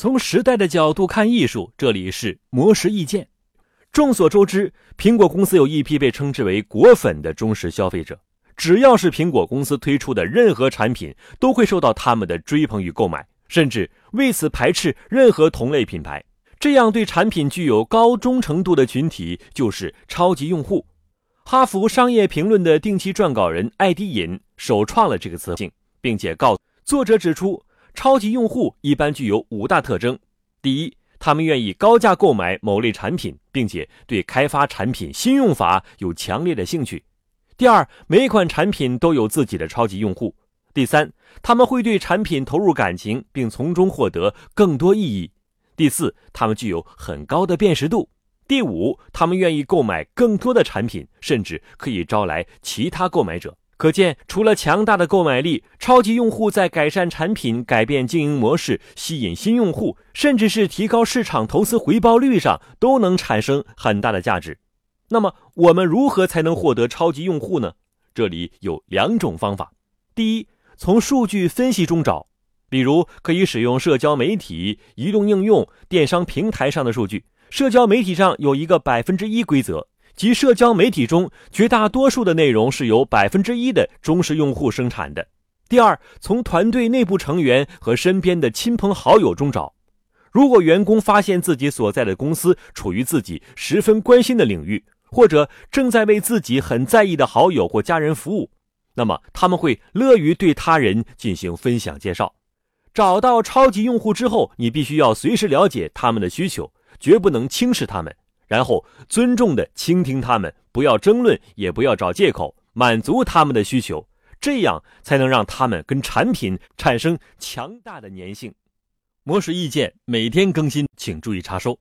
从时代的角度看艺术，这里是魔石意见。众所周知，苹果公司有一批被称之为“果粉”的忠实消费者，只要是苹果公司推出的任何产品，都会受到他们的追捧与购买，甚至为此排斥任何同类品牌。这样对产品具有高忠诚度的群体，就是超级用户。哈佛商业评论的定期撰稿人艾迪隐首创了这个词性，并且告作者指出，超级用户一般具有五大特征：第一，他们愿意高价购买某类产品，并且对开发产品新用法有强烈的兴趣；第二，每款产品都有自己的超级用户；第三，他们会对产品投入感情，并从中获得更多意义。第四，他们具有很高的辨识度。第五，他们愿意购买更多的产品，甚至可以招来其他购买者。可见，除了强大的购买力，超级用户在改善产品、改变经营模式、吸引新用户，甚至是提高市场投资回报率上，都能产生很大的价值。那么，我们如何才能获得超级用户呢？这里有两种方法：第一，从数据分析中找。比如，可以使用社交媒体、移动应用、电商平台上的数据。社交媒体上有一个百分之一规则，即社交媒体中绝大多数的内容是由百分之一的忠实用户生产的。第二，从团队内部成员和身边的亲朋好友中找。如果员工发现自己所在的公司处于自己十分关心的领域，或者正在为自己很在意的好友或家人服务，那么他们会乐于对他人进行分享介绍。找到超级用户之后，你必须要随时了解他们的需求，绝不能轻视他们，然后尊重的倾听他们，不要争论，也不要找借口，满足他们的需求，这样才能让他们跟产品产生强大的粘性。模式意见每天更新，请注意查收。